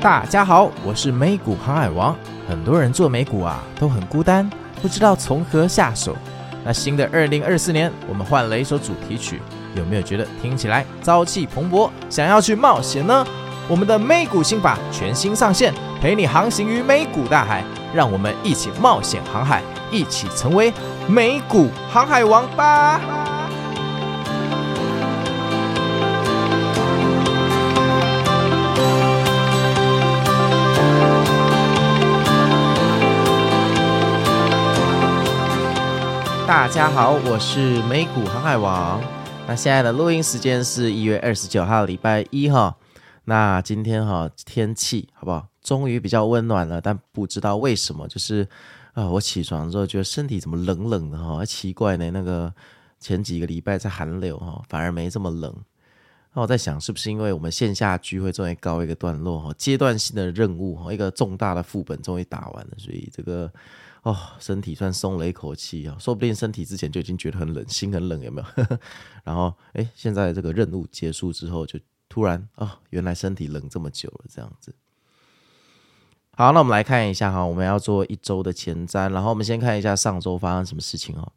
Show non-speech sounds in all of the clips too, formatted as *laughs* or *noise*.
大家好，我是美股航海王。很多人做美股啊都很孤单，不知道从何下手。那新的二零二四年，我们换了一首主题曲，有没有觉得听起来朝气蓬勃，想要去冒险呢？我们的美股心法全新上线，陪你航行于美股大海，让我们一起冒险航海，一起成为美股航海王吧！大家好，我是美股航海王。那现在的录音时间是一月二十九号，礼拜一哈。那今天哈天气好不好？终于比较温暖了，但不知道为什么，就是啊，我起床之后觉得身体怎么冷冷的哈？奇怪呢，那个前几个礼拜在寒流哈，反而没这么冷。那我在想，是不是因为我们线下聚会终于告一个段落哈？阶段性的任务哈，一个重大的副本终于打完了，所以这个。哦，身体算松了一口气啊，说不定身体之前就已经觉得很冷，心很冷，有没有？*laughs* 然后，哎，现在这个任务结束之后，就突然、哦，原来身体冷这么久了，这样子。好，那我们来看一下哈，我们要做一周的前瞻，然后我们先看一下上周发生什么事情哦。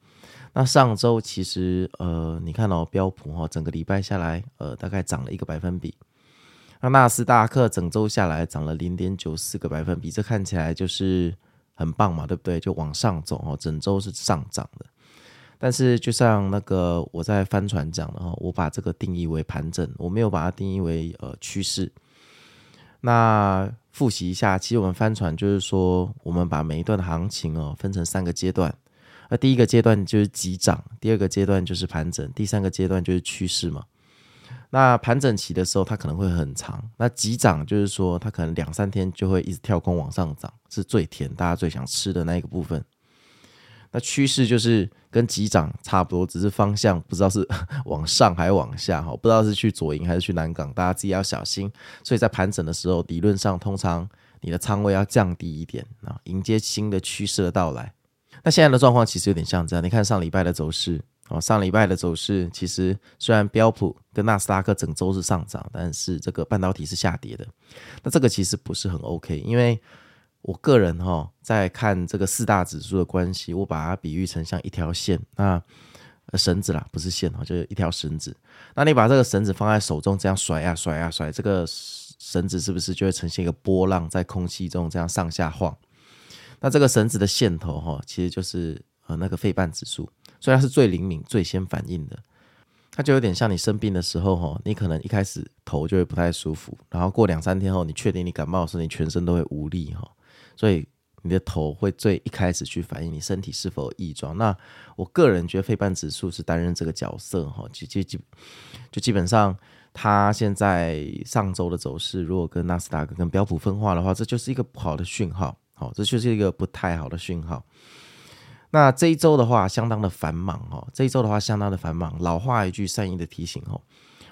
那上周其实呃，你看到标普哈，整个礼拜下来，呃，大概涨了一个百分比。那纳斯达克整周下来涨了零点九四个百分比，这看起来就是。很棒嘛，对不对？就往上走哦，整周是上涨的。但是就像那个我在帆船讲的哈，我把这个定义为盘整，我没有把它定义为呃趋势。那复习一下，其实我们帆船就是说，我们把每一段行情哦分成三个阶段。那第一个阶段就是急涨，第二个阶段就是盘整，第三个阶段就是趋势嘛。那盘整期的时候，它可能会很长。那急涨就是说，它可能两三天就会一直跳空往上涨，是最甜，大家最想吃的那一个部分。那趋势就是跟急涨差不多，只是方向不知道是 *laughs* 往上还是往下哈，不知道是去左营还是去南港，大家自己要小心。所以在盘整的时候，理论上通常你的仓位要降低一点啊，迎接新的趋势的到来。那现在的状况其实有点像这样，你看上礼拜的走势。哦，上礼拜的走势其实虽然标普跟纳斯达克整周是上涨，但是这个半导体是下跌的。那这个其实不是很 OK，因为我个人哈在看这个四大指数的关系，我把它比喻成像一条线，那绳子啦，不是线哈，就是一条绳子。那你把这个绳子放在手中，这样甩呀甩呀甩，这个绳子是不是就会呈现一个波浪在空气中这样上下晃？那这个绳子的线头哈，其实就是呃那个肺瓣指数。所以它是最灵敏、最先反应的，它就有点像你生病的时候，哈，你可能一开始头就会不太舒服，然后过两三天后，你确定你感冒的时候，你全身都会无力，哈，所以你的头会最一开始去反映你身体是否有异状。那我个人觉得费半指数是担任这个角色，哈，就就就就基本上，它现在上周的走势，如果跟纳斯达克跟标普分化的话，这就是一个不好的讯号，好，这就是一个不太好的讯号。那这一周的话，相当的繁忙哦。这一周的话，相当的繁忙。老话一句，善意的提醒哦，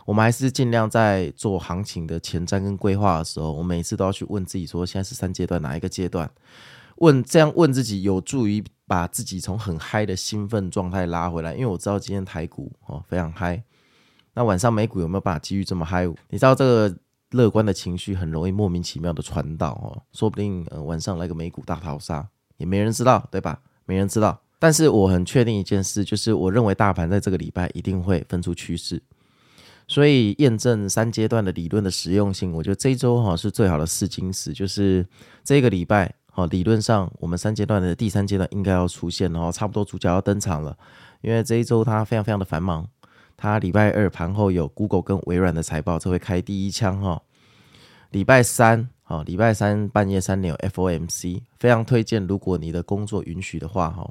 我们还是尽量在做行情的前瞻跟规划的时候，我每次都要去问自己说，现在是三阶段哪一个阶段？问这样问自己，有助于把自己从很嗨的兴奋状态拉回来。因为我知道今天台股哦非常嗨，那晚上美股有没有办法继续这么嗨？你知道这个乐观的情绪很容易莫名其妙的传导哦，说不定呃晚上来个美股大逃杀，也没人知道，对吧？没人知道，但是我很确定一件事，就是我认为大盘在这个礼拜一定会分出趋势，所以验证三阶段的理论的实用性，我觉得这一周哈是最好的试金石，就是这个礼拜哈理论上我们三阶段的第三阶段应该要出现，然后差不多主角要登场了，因为这一周它非常非常的繁忙，它礼拜二盘后有 Google 跟微软的财报，这会开第一枪哈，礼拜三。好，礼拜三半夜三点有 FOMC，非常推荐。如果你的工作允许的话，哈，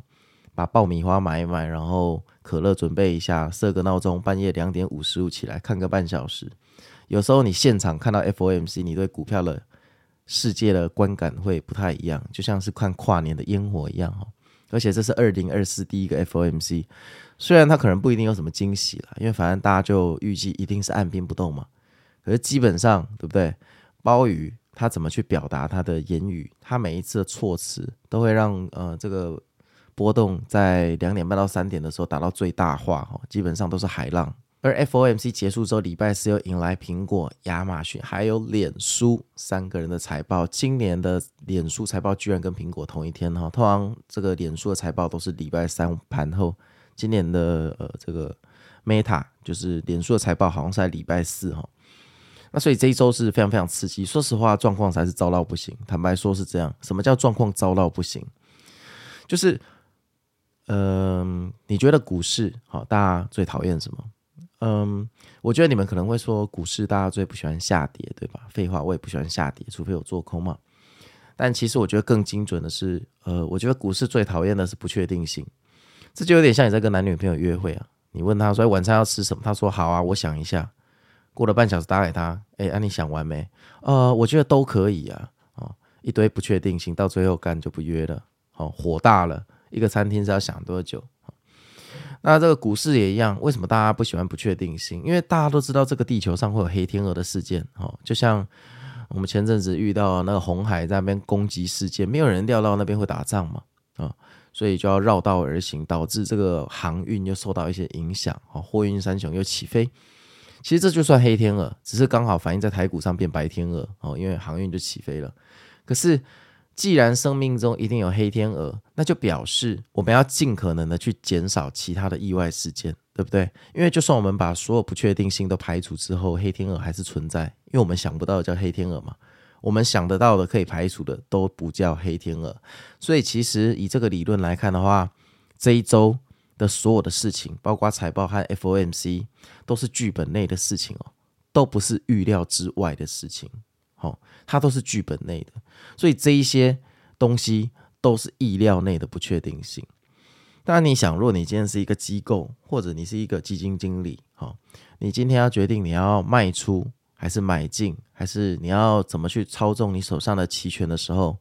把爆米花买一买，然后可乐准备一下，设个闹钟，半夜两点五十五起来看个半小时。有时候你现场看到 FOMC，你对股票的世界的观感会不太一样，就像是看跨年的烟火一样，哈。而且这是二零二四第一个 FOMC，虽然他可能不一定有什么惊喜了，因为反正大家就预计一定是按兵不动嘛。可是基本上，对不对？鲍鱼。他怎么去表达他的言语？他每一次的措辞都会让呃这个波动在两点半到三点的时候达到最大化哈，基本上都是海浪而 FOMC 结束之后，礼拜四又迎来苹果、亚马逊还有脸书三个人的财报。今年的脸书财报居然跟苹果同一天哈，通常这个脸书的财报都是礼拜三盘后。今年的呃这个 Meta 就是脸书的财报，好像是在礼拜四哈。那所以这一周是非常非常刺激。说实话，状况才是糟到不行。坦白说是这样。什么叫状况糟到不行？就是嗯、你觉得股市好，大家最讨厌什么？嗯，我觉得你们可能会说，股市大家最不喜欢下跌，对吧？废话，我也不喜欢下跌，除非有做空嘛。但其实我觉得更精准的是，呃，我觉得股市最讨厌的是不确定性。这就有点像你在跟男女朋友约会啊，你问他说晚餐要吃什么，他说好啊，我想一下。过了半小时打给他，哎，啊你想完没？呃，我觉得都可以啊。哦，一堆不确定性，到最后干就不约了。哦，火大了，一个餐厅是要想多久？那这个股市也一样，为什么大家不喜欢不确定性？因为大家都知道这个地球上会有黑天鹅的事件，哦，就像我们前阵子遇到那个红海在那边攻击事件，没有人料到那边会打仗嘛，啊，所以就要绕道而行，导致这个航运又受到一些影响，啊，货运三雄又起飞。其实这就算黑天鹅，只是刚好反映在台股上变白天鹅，哦，因为航运就起飞了。可是。既然生命中一定有黑天鹅，那就表示我们要尽可能的去减少其他的意外事件，对不对？因为就算我们把所有不确定性都排除之后，黑天鹅还是存在，因为我们想不到叫黑天鹅嘛。我们想得到的可以排除的都不叫黑天鹅。所以其实以这个理论来看的话，这一周的所有的事情，包括财报和 FOMC，都是剧本内的事情哦，都不是预料之外的事情。好，它都是剧本内的，所以这一些东西都是意料内的不确定性。当然，你想，如果你今天是一个机构，或者你是一个基金经理，哈，你今天要决定你要卖出还是买进，还是你要怎么去操纵你手上的期权的时候，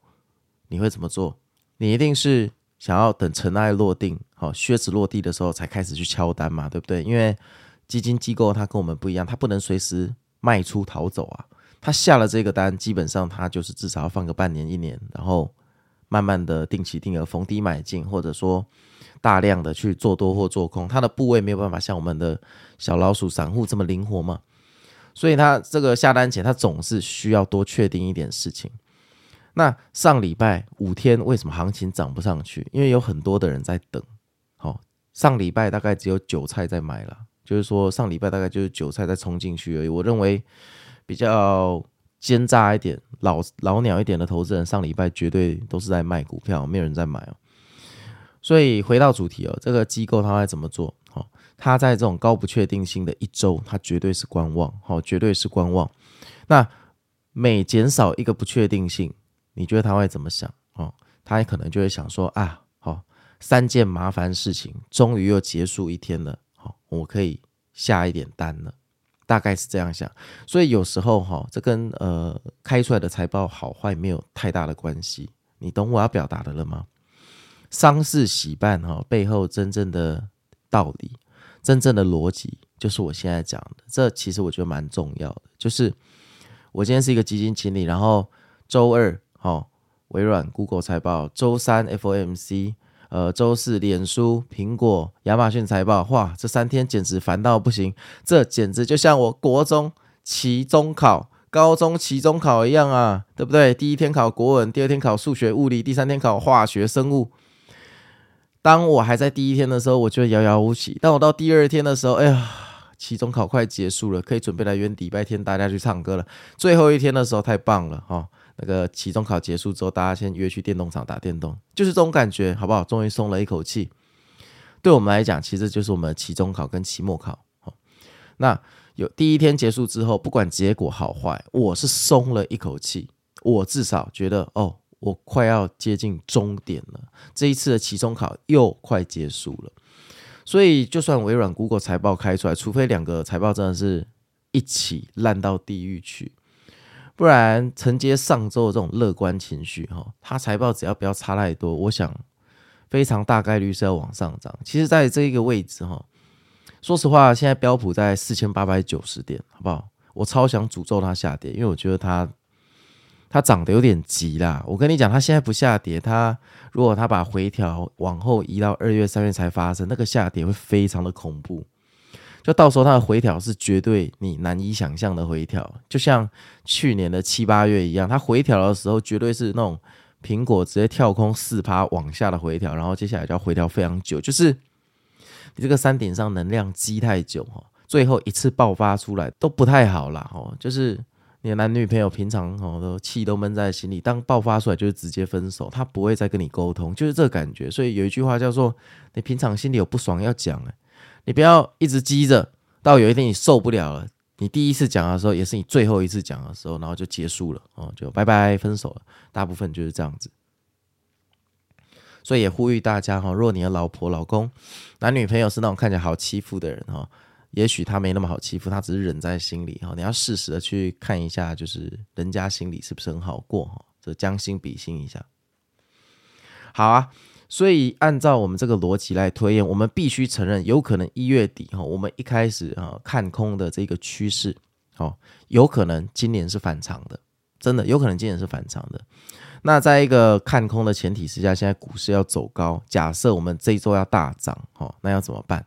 你会怎么做？你一定是想要等尘埃落定，好，靴子落地的时候才开始去敲单嘛，对不对？因为基金机构它跟我们不一样，它不能随时卖出逃走啊。他下了这个单，基本上他就是至少要放个半年一年，然后慢慢的定期定额逢低买进，或者说大量的去做多或做空，他的部位没有办法像我们的小老鼠散户这么灵活嘛，所以他这个下单前他总是需要多确定一点事情。那上礼拜五天为什么行情涨不上去？因为有很多的人在等。好，上礼拜大概只有韭菜在买了，就是说上礼拜大概就是韭菜在冲进去而已。我认为。比较奸诈一点、老老鸟一点的投资人，上礼拜绝对都是在卖股票，没有人在买哦。所以回到主题哦，这个机构它会怎么做？他，在这种高不确定性的一周，他绝对是观望，哦，绝对是观望。那每减少一个不确定性，你觉得他会怎么想？哦，他也可能就会想说啊，好，三件麻烦事情终于又结束一天了，好，我可以下一点单了。大概是这样想，所以有时候哈，这跟呃开出来的财报好坏没有太大的关系。你懂我要表达的了吗？丧事喜办哈，背后真正的道理、真正的逻辑，就是我现在讲的。这其实我觉得蛮重要的。就是我今天是一个基金经理，然后周二哈，微软、Google 财报，周三 FOMC。呃，周四脸书、苹果、亚马逊财报，哇，这三天简直烦到不行。这简直就像我国中期中考、高中期中考一样啊，对不对？第一天考国文，第二天考数学、物理，第三天考化学、生物。当我还在第一天的时候，我觉得遥遥无期。当我到第二天的时候，哎呀，期中考快结束了，可以准备来约礼拜天大家去唱歌了。最后一天的时候，太棒了哈！那个期中考结束之后，大家先约去电动场打电动，就是这种感觉，好不好？终于松了一口气。对我们来讲，其实就是我们期中考跟期末考。那有第一天结束之后，不管结果好坏，我是松了一口气。我至少觉得，哦，我快要接近终点了。这一次的期中考又快结束了，所以就算微软、Google 财报开出来，除非两个财报真的是一起烂到地狱去。不然承接上周的这种乐观情绪，哈，它财报只要不要差太多，我想非常大概率是要往上涨。其实，在这一个位置，哈，说实话，现在标普在四千八百九十点，好不好？我超想诅咒它下跌，因为我觉得它它涨得有点急啦。我跟你讲，它现在不下跌，它如果它把回调往后移到二月、三月才发生，那个下跌会非常的恐怖。就到时候它的回调是绝对你难以想象的回调，就像去年的七八月一样，它回调的时候绝对是那种苹果直接跳空四趴往下的回调，然后接下来就要回调非常久，就是你这个山顶上能量积太久哈，最后一次爆发出来都不太好啦。哦，就是。你的男女朋友平常哦都气都闷在心里，当爆发出来就是直接分手，他不会再跟你沟通，就是这个感觉。所以有一句话叫做：你平常心里有不爽要讲，你不要一直积着，到有一天你受不了了，你第一次讲的时候也是你最后一次讲的时候，然后就结束了哦，就拜拜分手了。大部分就是这样子。所以也呼吁大家哈，如果你的老婆、老公、男女朋友是那种看起来好欺负的人哈。也许他没那么好欺负，他只是忍在心里哈。你要适时的去看一下，就是人家心里是不是很好过哈？这将心比心一下。好啊，所以按照我们这个逻辑来推演，我们必须承认，有可能一月底哈，我们一开始啊看空的这个趋势，哦，有可能今年是反常的，真的有可能今年是反常的。那在一个看空的前提之下，现在股市要走高，假设我们这周要大涨，哦，那要怎么办？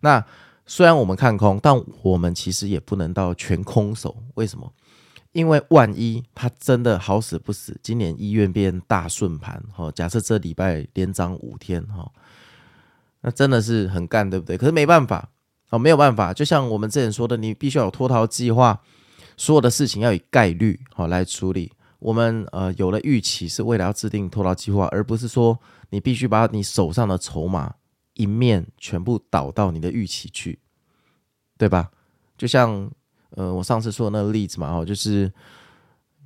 那虽然我们看空，但我们其实也不能到全空手。为什么？因为万一它真的好死不死，今年医院变大顺盘，哈，假设这礼拜连涨五天，哈，那真的是很干，对不对？可是没办法，哦，没有办法。就像我们之前说的，你必须要有脱逃计划，所有的事情要以概率，好来处理。我们呃有了预期，是为了要制定脱逃计划，而不是说你必须把你手上的筹码。一面全部倒到你的预期去，对吧？就像呃，我上次说的那个例子嘛，哦，就是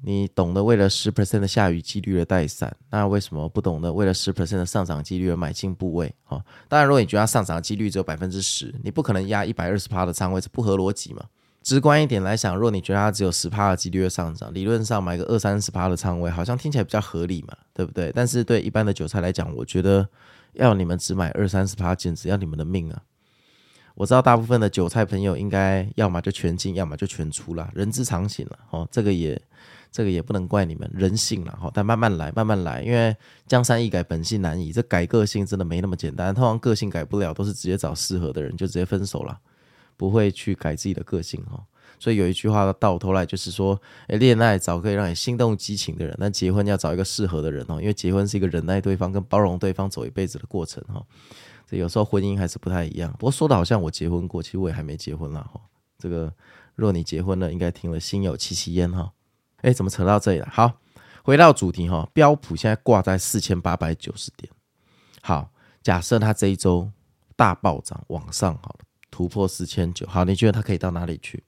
你懂得为了十 percent 的下雨几率而带伞，那为什么不懂得为了十 percent 的上涨几率而买进部位？哦，当然，如果你觉得它上涨的几率只有百分之十，你不可能压一百二十趴的仓位，这不合逻辑嘛。直观一点来想，若你觉得它只有十趴的几率的上涨，理论上买个二三十趴的仓位，好像听起来比较合理嘛，对不对？但是对一般的韭菜来讲，我觉得。要你们只买二三十趴，简直要你们的命啊！我知道大部分的韭菜朋友应该要么就全进，要么就全出了，人之常情了哦。这个也这个也不能怪你们人性了哈。但慢慢来，慢慢来，因为江山易改，本性难移。这改个性真的没那么简单。通常个性改不了，都是直接找适合的人就直接分手了，不会去改自己的个性哈。所以有一句话到头来就是说，诶，恋爱找可以让你心动激情的人，但结婚要找一个适合的人哦，因为结婚是一个忍耐对方跟包容对方走一辈子的过程哈。这有时候婚姻还是不太一样。不过说的好像我结婚过，其实我也还没结婚啦哈。这个若你结婚了，应该听了心有戚戚焉哈。诶，怎么扯到这里了？好，回到主题哈，标普现在挂在四千八百九十点。好，假设它这一周大暴涨往上好了，突破四千九，好，你觉得它可以到哪里去？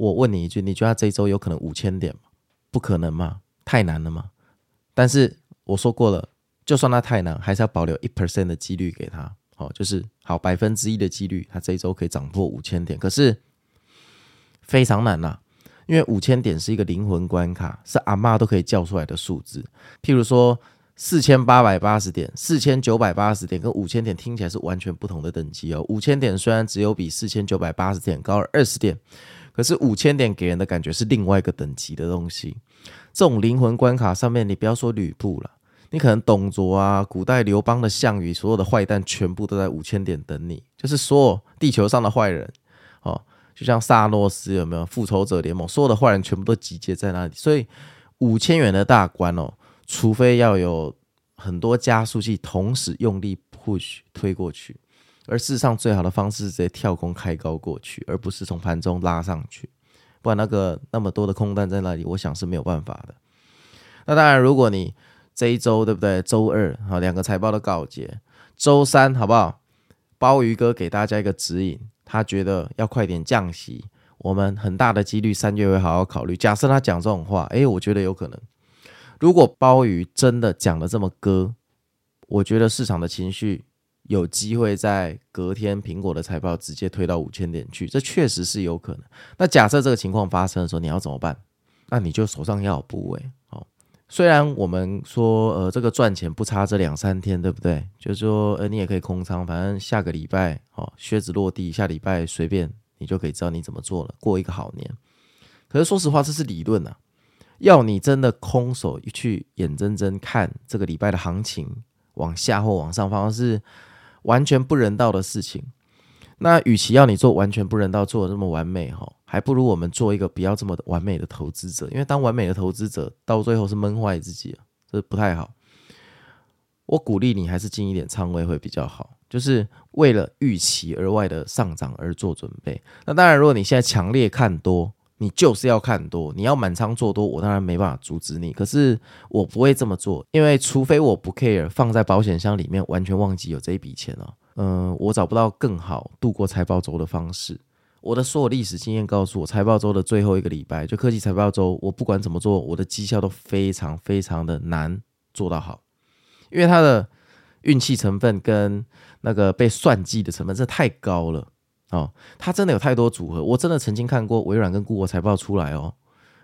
我问你一句，你觉得他这一周有可能五千点吗？不可能吗？太难了吗？但是我说过了，就算他太难，还是要保留一 percent 的几率给他。哦，就是好百分之一的几率，他这一周可以涨破五千点。可是非常难呐、啊，因为五千点是一个灵魂关卡，是阿妈都可以叫出来的数字。譬如说四千八百八十点、四千九百八十点跟五千点听起来是完全不同的等级哦。五千点虽然只有比四千九百八十点高了二十点。可是五千点给人的感觉是另外一个等级的东西，这种灵魂关卡上面，你不要说吕布了，你可能董卓啊，古代刘邦的项羽，所有的坏蛋全部都在五千点等你，就是所有地球上的坏人，哦，就像萨诺斯有没有复仇者联盟，所有的坏人全部都集结在那里，所以五千元的大关哦，除非要有很多加速器同时用力 push 推过去。而事实上，最好的方式是直接跳空开高过去，而不是从盘中拉上去。不然那个那么多的空单在那里，我想是没有办法的。那当然，如果你这一周对不对？周二好，两个财报都告捷，周三好不好？鲍鱼哥给大家一个指引，他觉得要快点降息，我们很大的几率三月会好好考虑。假设他讲这种话，诶，我觉得有可能。如果鲍鱼真的讲得这么割，我觉得市场的情绪。有机会在隔天苹果的财报直接推到五千点去，这确实是有可能。那假设这个情况发生的时候，你要怎么办？那你就手上要有部位哦。虽然我们说呃这个赚钱不差这两三天，对不对？就是说呃你也可以空仓，反正下个礼拜哦靴子落地，下礼拜随便你就可以知道你怎么做了，过一个好年。可是说实话，这是理论啊，要你真的空手去眼睁睁看这个礼拜的行情往下或往上方是。完全不人道的事情，那与其要你做完全不人道，做的那么完美哈，还不如我们做一个不要这么完美的投资者，因为当完美的投资者到最后是闷坏自己，这不太好。我鼓励你还是进一点仓位会比较好，就是为了预期额外的上涨而做准备。那当然，如果你现在强烈看多，你就是要看多，你要满仓做多，我当然没办法阻止你。可是我不会这么做，因为除非我不 care 放在保险箱里面，完全忘记有这一笔钱哦。嗯，我找不到更好度过财报周的方式。我的所有历史经验告诉我，财报周的最后一个礼拜，就科技财报周，我不管怎么做，我的绩效都非常非常的难做到好，因为它的运气成分跟那个被算计的成分，这太高了。哦，它真的有太多组合，我真的曾经看过微软跟 Google 财报出来哦，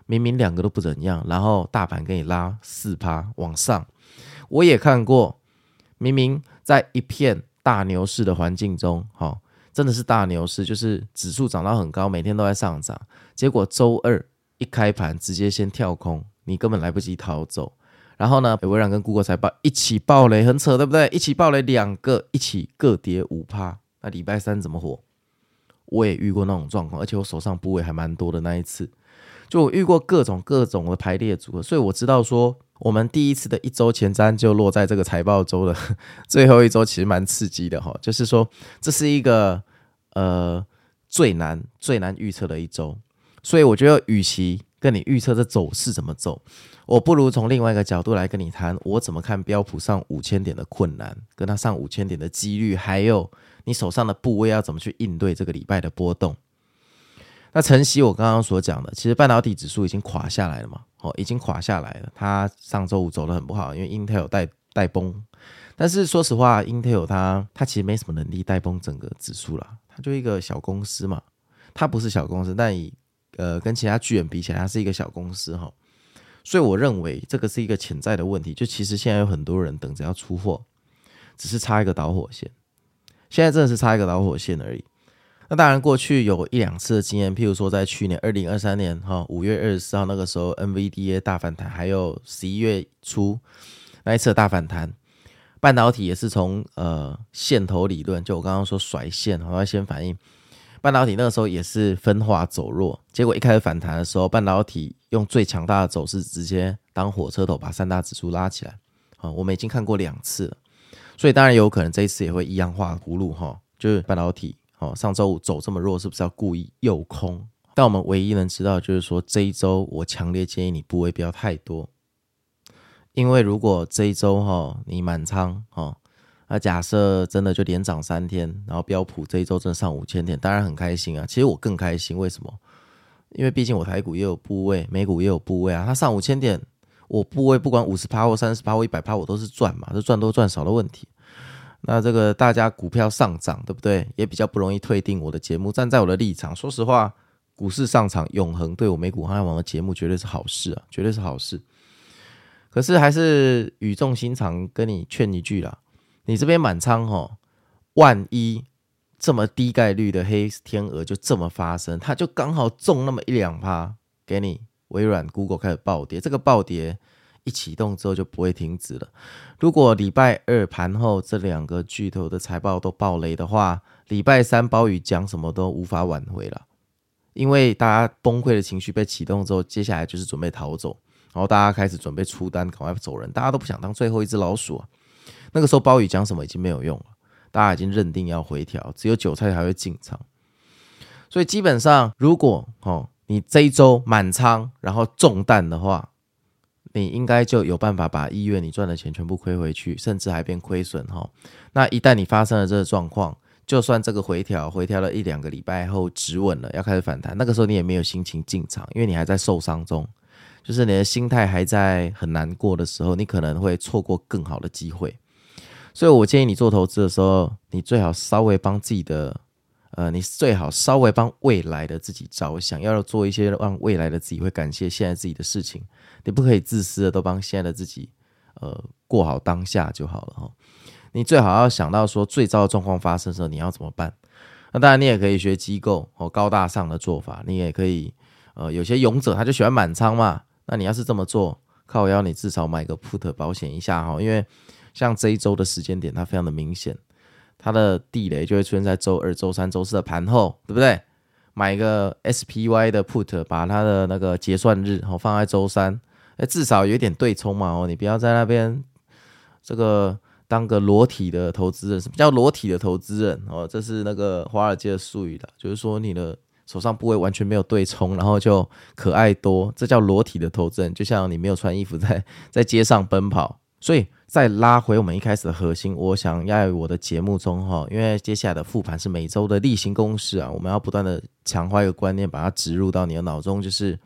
明明两个都不怎样，然后大盘给你拉四趴往上。我也看过，明明在一片大牛市的环境中，哦，真的是大牛市，就是指数涨到很高，每天都在上涨，结果周二一开盘直接先跳空，你根本来不及逃走。然后呢，微软跟 Google 财报一起爆雷，很扯，对不对？一起爆雷，两个一起各跌五趴，那礼拜三怎么活？我也遇过那种状况，而且我手上部位还蛮多的那一次，就我遇过各种各种的排列组合，所以我知道说，我们第一次的一周前瞻就落在这个财报周的 *laughs* 最后一周，其实蛮刺激的哈。就是说，这是一个呃最难最难预测的一周，所以我觉得，与其跟你预测这走势怎么走，我不如从另外一个角度来跟你谈，我怎么看标普上五千点的困难，跟它上五千点的几率，还有。你手上的部位要怎么去应对这个礼拜的波动？那晨曦我刚刚所讲的，其实半导体指数已经垮下来了嘛？哦，已经垮下来了。它上周五走得很不好，因为 Intel 带带崩。但是说实话，Intel 它它其实没什么能力带崩整个指数啦。它就一个小公司嘛，它不是小公司，但以呃跟其他巨人比起来，它是一个小公司哈。所以我认为这个是一个潜在的问题。就其实现在有很多人等着要出货，只是差一个导火线。现在真的是差一个导火线而已。那当然，过去有一两次的经验，譬如说在去年二零二三年哈五月二十四号那个时候，NVDA 大反弹，还有十一月初那一次的大反弹，半导体也是从呃线头理论，就我刚刚说甩线，然后先反应，半导体那个时候也是分化走弱，结果一开始反弹的时候，半导体用最强大的走势直接当火车头把三大指数拉起来，啊，我们已经看过两次了。所以当然有可能这一次也会一样画葫芦哈，就是半导体哦，上周五走这么弱，是不是要故意诱空？但我们唯一能知道就是说，这一周我强烈建议你部位不要太多，因为如果这一周哈你满仓哈，那假设真的就连涨三天，然后标普这一周真的上五千点，当然很开心啊。其实我更开心，为什么？因为毕竟我台股也有部位，美股也有部位啊，它上五千点。我部位不管五十趴或三十趴或一百趴，我都是赚嘛，是赚多赚少的问题。那这个大家股票上涨，对不对？也比较不容易退订我的节目。站在我的立场，说实话，股市上涨永恒，对我美股航海王的节目绝对是好事啊，绝对是好事。可是还是语重心长跟你劝一句啦，你这边满仓哦，万一这么低概率的黑天鹅就这么发生，它就刚好中那么一两趴给你。微软、Google 开始暴跌，这个暴跌一启动之后就不会停止了。如果礼拜二盘后这两个巨头的财报都爆雷的话，礼拜三鲍宇讲什么都无法挽回了，因为大家崩溃的情绪被启动之后，接下来就是准备逃走，然后大家开始准备出单，赶快走人，大家都不想当最后一只老鼠啊。那个时候鲍宇讲什么已经没有用了，大家已经认定要回调，只有韭菜才会进场。所以基本上，如果哦。你这一周满仓，然后中弹的话，你应该就有办法把一月你赚的钱全部亏回去，甚至还变亏损哈。那一旦你发生了这个状况，就算这个回调回调了一两个礼拜后止稳了，要开始反弹，那个时候你也没有心情进场，因为你还在受伤中，就是你的心态还在很难过的时候，你可能会错过更好的机会。所以我建议你做投资的时候，你最好稍微帮自己的。呃，你最好稍微帮未来的自己着想，要做一些让未来的自己会感谢现在自己的事情。你不可以自私的都帮现在的自己，呃，过好当下就好了哈。你最好要想到说最糟的状况发生的时候你要怎么办。那当然你也可以学机构或高大上的做法，你也可以，呃，有些勇者他就喜欢满仓嘛。那你要是这么做，靠腰你至少买个 put 保险一下哈，因为像这一周的时间点它非常的明显。它的地雷就会出现在周二、周三、周四的盘后，对不对？买一个 SPY 的 Put，把它的那个结算日哦放在周三，哎，至少有点对冲嘛哦，你不要在那边这个当个裸体的投资人，什么叫裸体的投资人哦？这是那个华尔街的术语的，就是说你的。手上部位完全没有对冲，然后就可爱多，这叫裸体的投资人，就像你没有穿衣服在在街上奔跑。所以再拉回我们一开始的核心，我想要我的节目中哈，因为接下来的复盘是每周的例行公事啊，我们要不断的强化一个观念，把它植入到你的脑中，就是。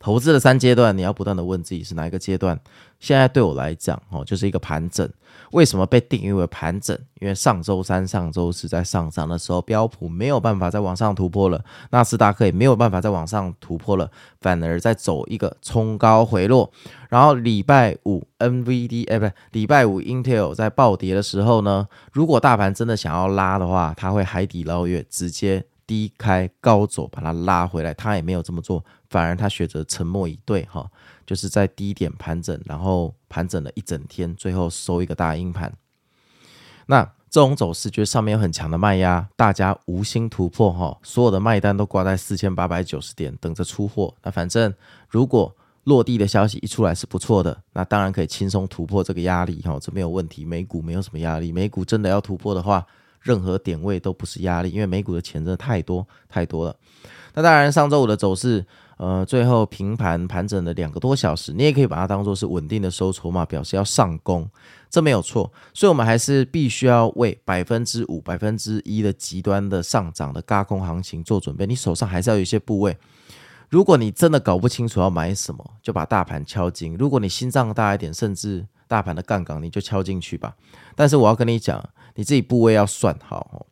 投资的三阶段，你要不断的问自己是哪一个阶段。现在对我来讲，哦，就是一个盘整。为什么被定义为盘整？因为上周三、上周四在上涨的时候，标普没有办法再往上突破了，纳斯达克也没有办法再往上突破了，反而在走一个冲高回落。然后礼拜五 NVD，哎，不是，礼拜五 Intel 在暴跌的时候呢，如果大盘真的想要拉的话，它会海底捞月，直接低开高走，把它拉回来。它也没有这么做。反而他选择沉默以对，哈，就是在低点盘整，然后盘整了一整天，最后收一个大阴盘。那这种走势，就是上面有很强的卖压，大家无心突破，哈，所有的卖单都挂在四千八百九十点，等着出货。那反正如果落地的消息一出来是不错的，那当然可以轻松突破这个压力，哈，这没有问题。美股没有什么压力，美股真的要突破的话，任何点位都不是压力，因为美股的钱真的太多太多了。那当然，上周五的走势。呃，最后平盘盘整了两个多小时，你也可以把它当做是稳定的收筹码，表示要上攻，这没有错。所以，我们还是必须要为百分之五、百分之一的极端的上涨的轧空行情做准备。你手上还是要有一些部位。如果你真的搞不清楚要买什么，就把大盘敲进。如果你心脏大一点，甚至大盘的杠杆，你就敲进去吧。但是我要跟你讲，你自己部位要算好哦，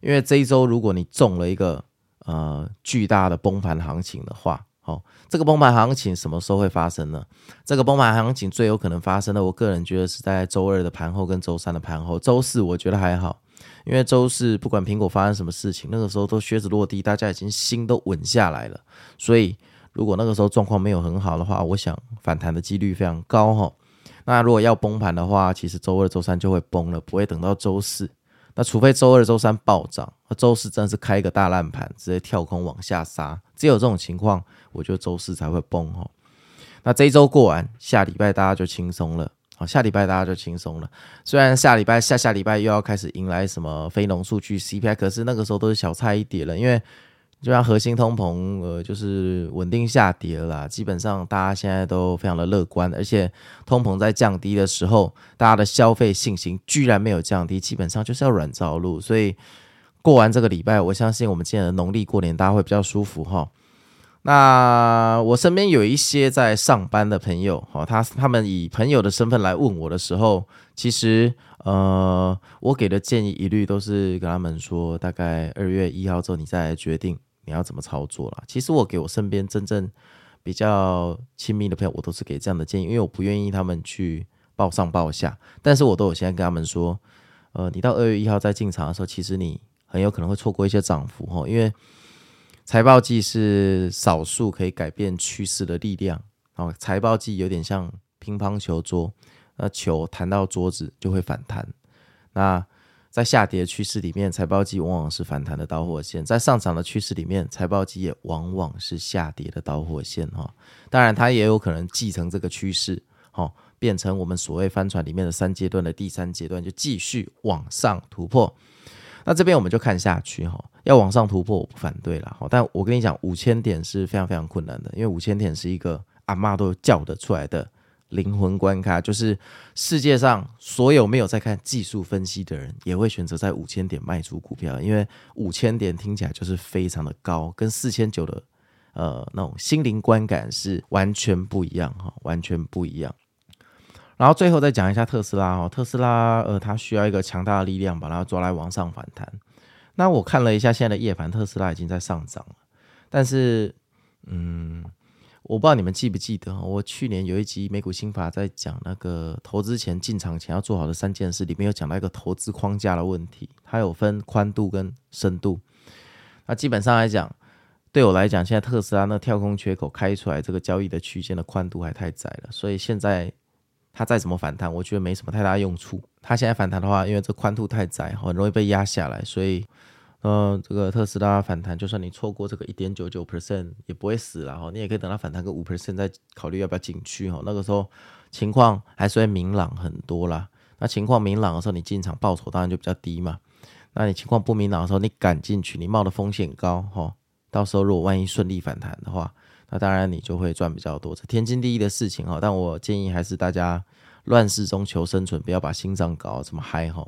因为这一周如果你中了一个。呃，巨大的崩盘行情的话，哦，这个崩盘行情什么时候会发生呢？这个崩盘行情最有可能发生的，我个人觉得是在周二的盘后跟周三的盘后。周四我觉得还好，因为周四不管苹果发生什么事情，那个时候都靴子落地，大家已经心都稳下来了。所以如果那个时候状况没有很好的话，我想反弹的几率非常高哈。那如果要崩盘的话，其实周二、周三就会崩了，不会等到周四。那除非周二、周三暴涨，那周四真是开一个大烂盘，直接跳空往下杀。只有这种情况，我觉得周四才会崩哈。那这一周过完，下礼拜大家就轻松了。好，下礼拜大家就轻松了。虽然下礼拜、下下礼拜又要开始迎来什么非农数据 CPI，可是那个时候都是小菜一碟了，因为。就像核心通膨，呃，就是稳定下跌了啦。基本上大家现在都非常的乐观，而且通膨在降低的时候，大家的消费信心居然没有降低，基本上就是要软着陆。所以过完这个礼拜，我相信我们今年的农历过年大家会比较舒服哈。那我身边有一些在上班的朋友，哈，他他们以朋友的身份来问我的时候，其实呃，我给的建议一律都是跟他们说，大概二月一号之后你再来决定。你要怎么操作啦？其实我给我身边真正比较亲密的朋友，我都是给这样的建议，因为我不愿意他们去报上报下。但是我都有现在跟他们说，呃，你到二月一号再进场的时候，其实你很有可能会错过一些涨幅哈，因为财报季是少数可以改变趋势的力量。哦，财报季有点像乒乓球桌，那球弹到桌子就会反弹。那在下跌趋势里面，财报季往往是反弹的导火线；在上涨的趋势里面，财报季也往往是下跌的导火线。哈，当然它也有可能继承这个趋势，哈，变成我们所谓帆船里面的三阶段的第三阶段，就继续往上突破。那这边我们就看下去，哈，要往上突破我不反对了，哈，但我跟你讲，五千点是非常非常困难的，因为五千点是一个阿妈都叫得出来的。灵魂关卡就是世界上所有没有在看技术分析的人，也会选择在五千点卖出股票，因为五千点听起来就是非常的高，跟四千九的呃那种心灵观感是完全不一样哈，完全不一样。然后最后再讲一下特斯拉哈，特斯拉呃它需要一个强大的力量把它抓来往上反弹。那我看了一下现在的夜盘，特斯拉已经在上涨了，但是嗯。我不知道你们记不记得，我去年有一集美股心法在讲那个投资前进场前要做好的三件事，里面有讲到一个投资框架的问题，它有分宽度跟深度。那基本上来讲，对我来讲，现在特斯拉那跳空缺口开出来，这个交易的区间的宽度还太窄了，所以现在它再怎么反弹，我觉得没什么太大用处。它现在反弹的话，因为这宽度太窄，很容易被压下来，所以，呃，这个特斯拉反弹，就算你错过这个一点九九 percent 也不会死了哈。你也可以等它反弹个五 percent 再考虑要不要进去哈。那个时候情况还是会明朗很多啦。那情况明朗的时候，你进场报酬当然就比较低嘛。那你情况不明朗的时候，你敢进去，你冒的风险高哈。到时候如果万一顺利反弹的话，那当然你就会赚比较多，这天经地义的事情哈。但我建议还是大家。乱世中求生存，不要把心脏搞这么嗨哈。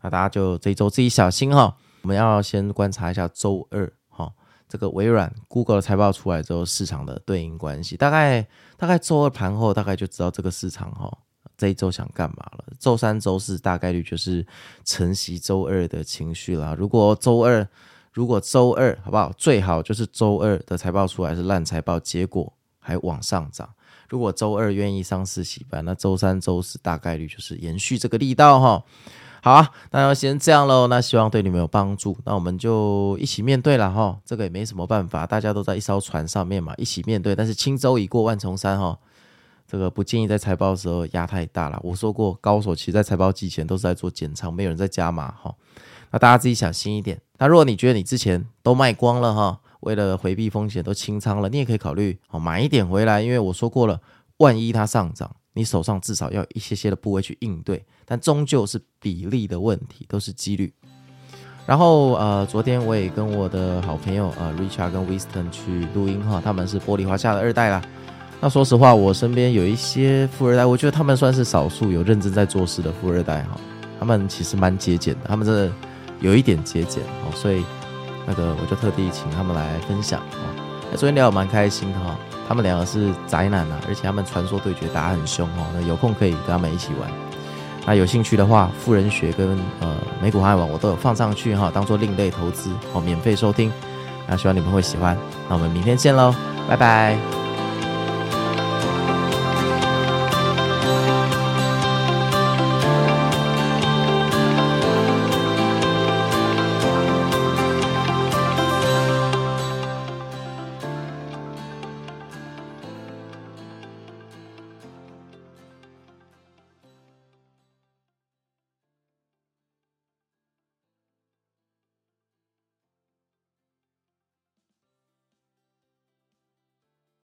那大家就这一周自己小心哈。我们要先观察一下周二哈，这个微软、Google 的财报出来之后，市场的对应关系。大概大概周二盘后，大概就知道这个市场哈这一周想干嘛了。周三、周四大概率就是承袭周二的情绪啦。如果周二，如果周二好不好？最好就是周二的财报出来是烂财报，结果还往上涨。如果周二愿意上市洗盘，那周三、周四大概率就是延续这个力道哈。好啊，那要先这样喽。那希望对你们有帮助。那我们就一起面对了哈。这个也没什么办法，大家都在一艘船上面嘛，一起面对。但是轻舟已过万重山哈。这个不建议在财报的时候压太大了。我说过，高手其实在财报季前都是在做减仓，没有人在加码哈。那大家自己小心一点。那如果你觉得你之前都卖光了哈。为了回避风险都清仓了，你也可以考虑哦买一点回来，因为我说过了，万一它上涨，你手上至少要一些些的部位去应对，但终究是比例的问题，都是几率。然后呃，昨天我也跟我的好朋友呃 Richard 跟 wiston 去录音哈，他们是玻璃华夏的二代啦。那说实话，我身边有一些富二代，我觉得他们算是少数有认真在做事的富二代哈，他们其实蛮节俭的，他们真的有一点节俭哦，所以。那个我就特地请他们来分享啊，昨天聊得蛮开心的哈，他们两个是宅男啊，而且他们传说对决打很凶哦，那有空可以跟他们一起玩。那有兴趣的话，富人学跟呃美股海网我都有放上去哈，当做另类投资哦，免费收听。那希望你们会喜欢，那我们明天见喽，拜拜。